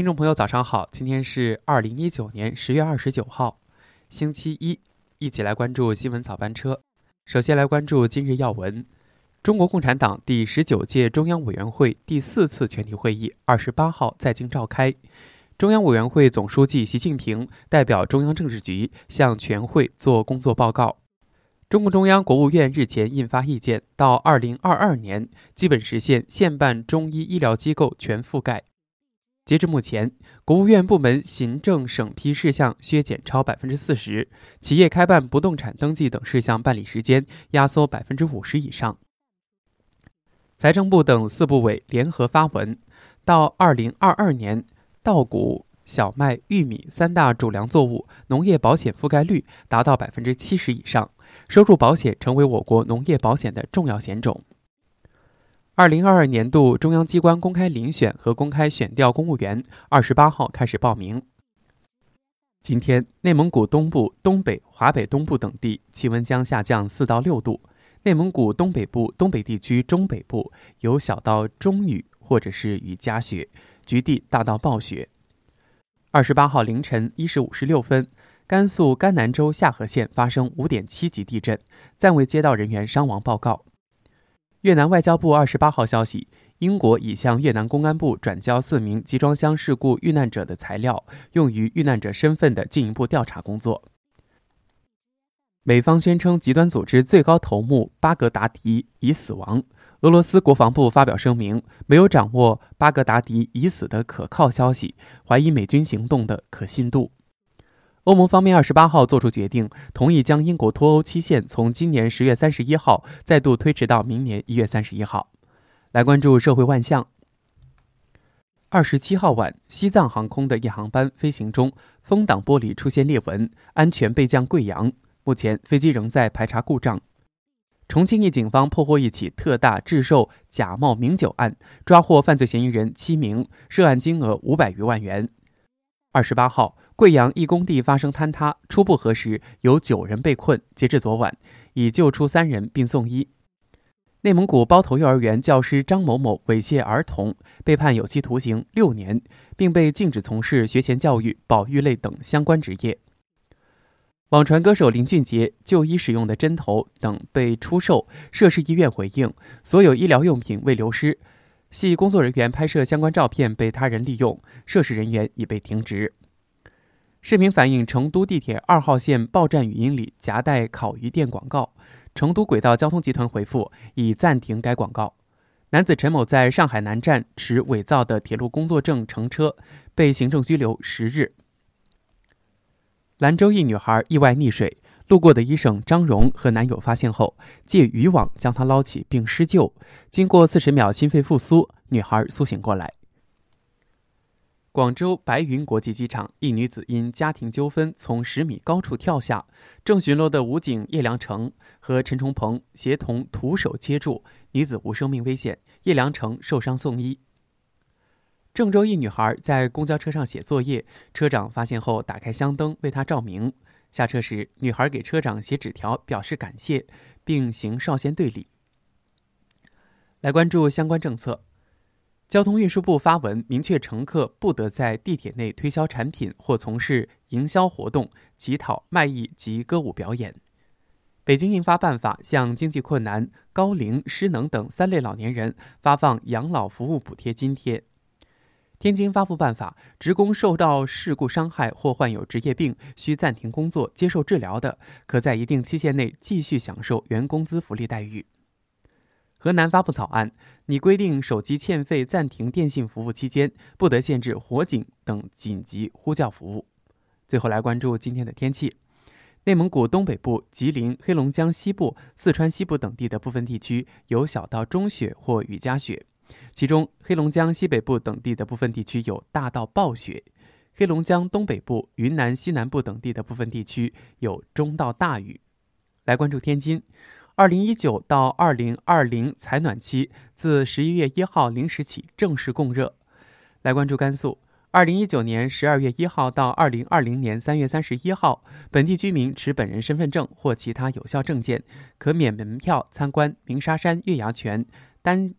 听众朋友，早上好！今天是二零一九年十月二十九号，星期一，一起来关注新闻早班车。首先来关注今日要闻：中国共产党第十九届中央委员会第四次全体会议二十八号在京召开，中央委员会总书记习近平代表中央政治局向全会作工作报告。中共中央、国务院日前印发意见，到二零二二年，基本实现县办中医医疗机构全覆盖。截至目前，国务院部门行政审批事项削减超百分之四十，企业开办不动产登记等事项办理时间压缩百分之五十以上。财政部等四部委联合发文，到二零二二年，稻谷、小麦、玉米三大主粮作物农业保险覆盖率达到百分之七十以上，收入保险成为我国农业保险的重要险种。二零二二年度中央机关公开遴选和公开选调公务员，二十八号开始报名。今天，内蒙古东部、东北、华北东部等地气温将下降四到六度，内蒙古东北部、东北地区中北部有小到中雨或者是雨夹雪，局地大到暴雪。二十八号凌晨一时五十六分，甘肃甘南州夏河县发生五点七级地震，暂未接到人员伤亡报告。越南外交部二十八号消息，英国已向越南公安部转交四名集装箱事故遇难者的材料，用于遇难者身份的进一步调查工作。美方宣称极端组织最高头目巴格达迪已死亡，俄罗斯国防部发表声明，没有掌握巴格达迪已死的可靠消息，怀疑美军行动的可信度。欧盟方面二十八号作出决定，同意将英国脱欧期限从今年十月三十一号再度推迟到明年一月三十一号。来关注社会万象。二十七号晚，西藏航空的一航班飞行中，风挡玻璃出现裂纹，安全备降贵阳。目前飞机仍在排查故障。重庆一警方破获一起特大制售假冒名酒案，抓获犯罪嫌疑人七名，涉案金额五百余万元。二十八号。贵阳一工地发生坍塌，初步核实有九人被困，截至昨晚已救出三人并送医。内蒙古包头幼儿园教师张某某猥亵儿童，被判有期徒刑六年，并被禁止从事学前教育、保育类等相关职业。网传歌手林俊杰就医使用的针头等被出售，涉事医院回应所有医疗用品未流失，系工作人员拍摄相关照片被他人利用，涉事人员已被停职。视频反映成都地铁二号线报站语音里夹带烤鱼店广告，成都轨道交通集团回复已暂停该广告。男子陈某在上海南站持伪造的铁路工作证乘车，被行政拘留十日。兰州一女孩意外溺水，路过的医生张荣和男友发现后，借渔网将她捞起并施救，经过四十秒心肺复苏，女孩苏醒过来。广州白云国际机场，一女子因家庭纠纷从十米高处跳下，正巡逻的武警叶良成和陈崇鹏协同徒手接住，女子无生命危险，叶良成受伤送医。郑州一女孩在公交车上写作业，车长发现后打开箱灯为她照明，下车时女孩给车长写纸条表示感谢，并行少先队礼。来关注相关政策。交通运输部发文明确，乘客不得在地铁内推销产品或从事营销活动、乞讨、卖艺及歌舞表演。北京印发办法，向经济困难、高龄、失能等三类老年人发放养老服务补贴津贴。天津发布办法，职工受到事故伤害或患有职业病需暂停工作接受治疗的，可在一定期限内继续享受原工资福利待遇。河南发布草案，拟规定手机欠费暂停电信服务期间，不得限制火警等紧急呼叫服务。最后来关注今天的天气：内蒙古东北部、吉林、黑龙江西部、四川西部等地的部分地区有小到中雪或雨夹雪，其中黑龙江西北部等地的部分地区有大到暴雪；黑龙江东北部、云南西南部等地的部分地区有中到大雨。来关注天津。二零一九到二零二零采暖期自十一月一号零时起正式供热。来关注甘肃，二零一九年十二月一号到二零二零年三月三十一号，本地居民持本人身份证或其他有效证件，可免门票参观鸣沙山月牙泉、丹